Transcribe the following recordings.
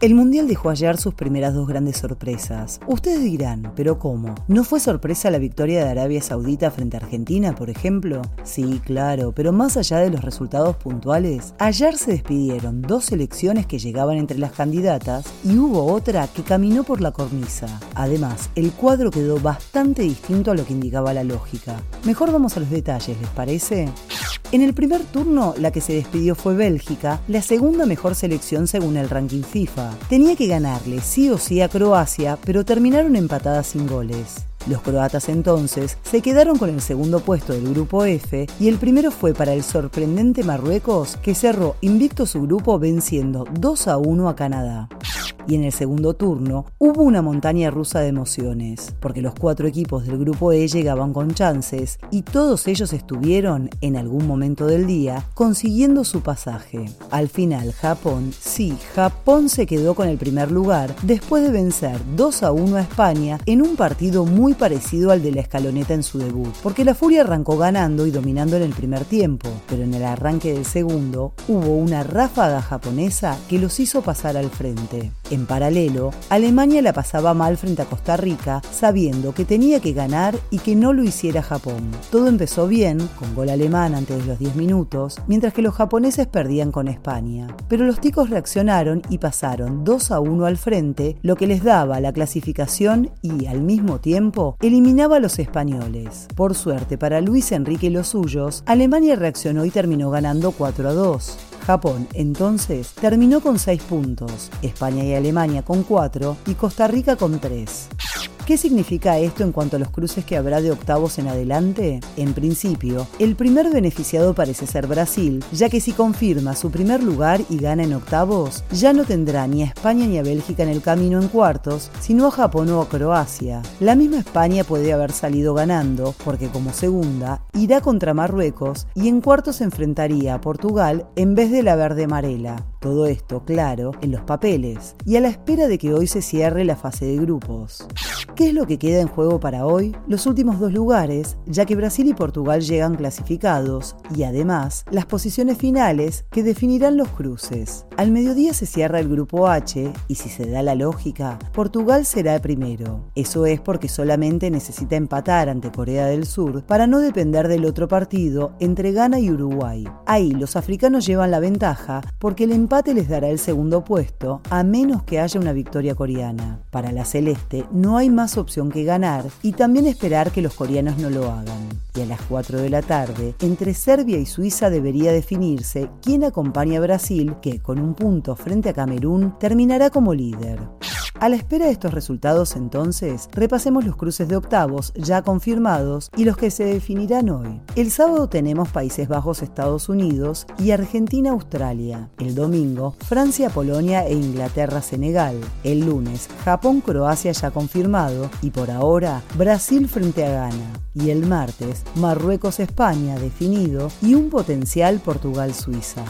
El Mundial dejó ayer sus primeras dos grandes sorpresas. Ustedes dirán, ¿pero cómo? ¿No fue sorpresa la victoria de Arabia Saudita frente a Argentina, por ejemplo? Sí, claro, pero más allá de los resultados puntuales, ayer se despidieron dos selecciones que llegaban entre las candidatas y hubo otra que caminó por la cornisa. Además, el cuadro quedó bastante distinto a lo que indicaba la lógica. Mejor vamos a los detalles, ¿les parece? En el primer turno, la que se despidió fue Bélgica, la segunda mejor selección según el ranking FIFA. Tenía que ganarle sí o sí a Croacia, pero terminaron empatadas sin goles. Los croatas entonces se quedaron con el segundo puesto del grupo F y el primero fue para el sorprendente Marruecos que cerró invicto su grupo venciendo 2 a 1 a Canadá y en el segundo turno hubo una montaña rusa de emociones, porque los cuatro equipos del grupo E llegaban con chances y todos ellos estuvieron, en algún momento del día, consiguiendo su pasaje. Al final, Japón, sí, Japón se quedó con el primer lugar después de vencer 2 a 1 a España en un partido muy parecido al de la escaloneta en su debut, porque la Furia arrancó ganando y dominando en el primer tiempo, pero en el arranque del segundo hubo una ráfaga japonesa que los hizo pasar al frente. En paralelo, Alemania la pasaba mal frente a Costa Rica, sabiendo que tenía que ganar y que no lo hiciera Japón. Todo empezó bien, con gol alemán antes de los 10 minutos, mientras que los japoneses perdían con España. Pero los ticos reaccionaron y pasaron 2 a 1 al frente, lo que les daba la clasificación y, al mismo tiempo, eliminaba a los españoles. Por suerte para Luis Enrique y los suyos, Alemania reaccionó y terminó ganando 4 a 2. Japón entonces terminó con 6 puntos, España y Alemania con 4 y Costa Rica con 3. ¿Qué significa esto en cuanto a los cruces que habrá de octavos en adelante? En principio, el primer beneficiado parece ser Brasil, ya que si confirma su primer lugar y gana en octavos, ya no tendrá ni a España ni a Bélgica en el camino en cuartos, sino a Japón o a Croacia. La misma España puede haber salido ganando, porque como segunda, irá contra Marruecos y en cuartos se enfrentaría a Portugal en vez de la verde amarela. Todo esto, claro, en los papeles, y a la espera de que hoy se cierre la fase de grupos. ¿Qué es lo que queda en juego para hoy? Los últimos dos lugares, ya que Brasil y Portugal llegan clasificados, y además las posiciones finales que definirán los cruces. Al mediodía se cierra el grupo H, y si se da la lógica, Portugal será el primero. Eso es porque solamente necesita empatar ante Corea del Sur para no depender del otro partido entre Ghana y Uruguay. Ahí los africanos llevan la ventaja porque el empate les dará el segundo puesto, a menos que haya una victoria coreana. Para la celeste no hay más opción que ganar y también esperar que los coreanos no lo hagan. Y a las 4 de la tarde, entre Serbia y Suiza debería definirse quién acompaña a Brasil, que con un punto frente a Camerún terminará como líder. A la espera de estos resultados entonces, repasemos los cruces de octavos ya confirmados y los que se definirán hoy. El sábado tenemos Países Bajos Estados Unidos y Argentina Australia. El domingo, Francia Polonia e Inglaterra Senegal. El lunes, Japón Croacia ya confirmado y por ahora Brasil frente a Ghana. Y el martes, Marruecos España definido y un potencial Portugal Suiza.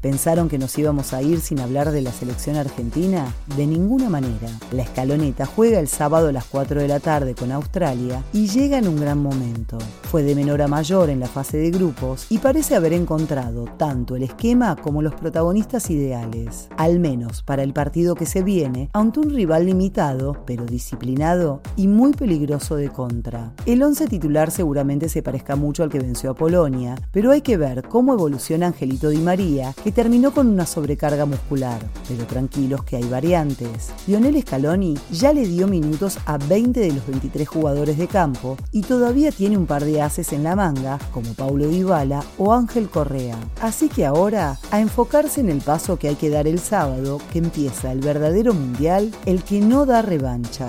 ¿Pensaron que nos íbamos a ir sin hablar de la selección argentina? De ninguna manera. La escaloneta juega el sábado a las 4 de la tarde con Australia y llega en un gran momento. Fue de menor a mayor en la fase de grupos y parece haber encontrado tanto el esquema como los protagonistas ideales. Al menos para el partido que se viene, ante un rival limitado, pero disciplinado y muy peligroso de contra. El 11 titular seguramente se parezca mucho al que venció a Polonia, pero hay que ver cómo evoluciona Angelito Di María, que terminó con una sobrecarga muscular. Pero tranquilos que hay variantes. Lionel Scaloni ya le dio minutos a 20 de los 23 jugadores de campo y todavía tiene un par de haces en la manga, como Paulo Dybala o Ángel Correa. Así que ahora, a enfocarse en el paso que hay que dar el sábado, que empieza el verdadero mundial, el que no da revancha.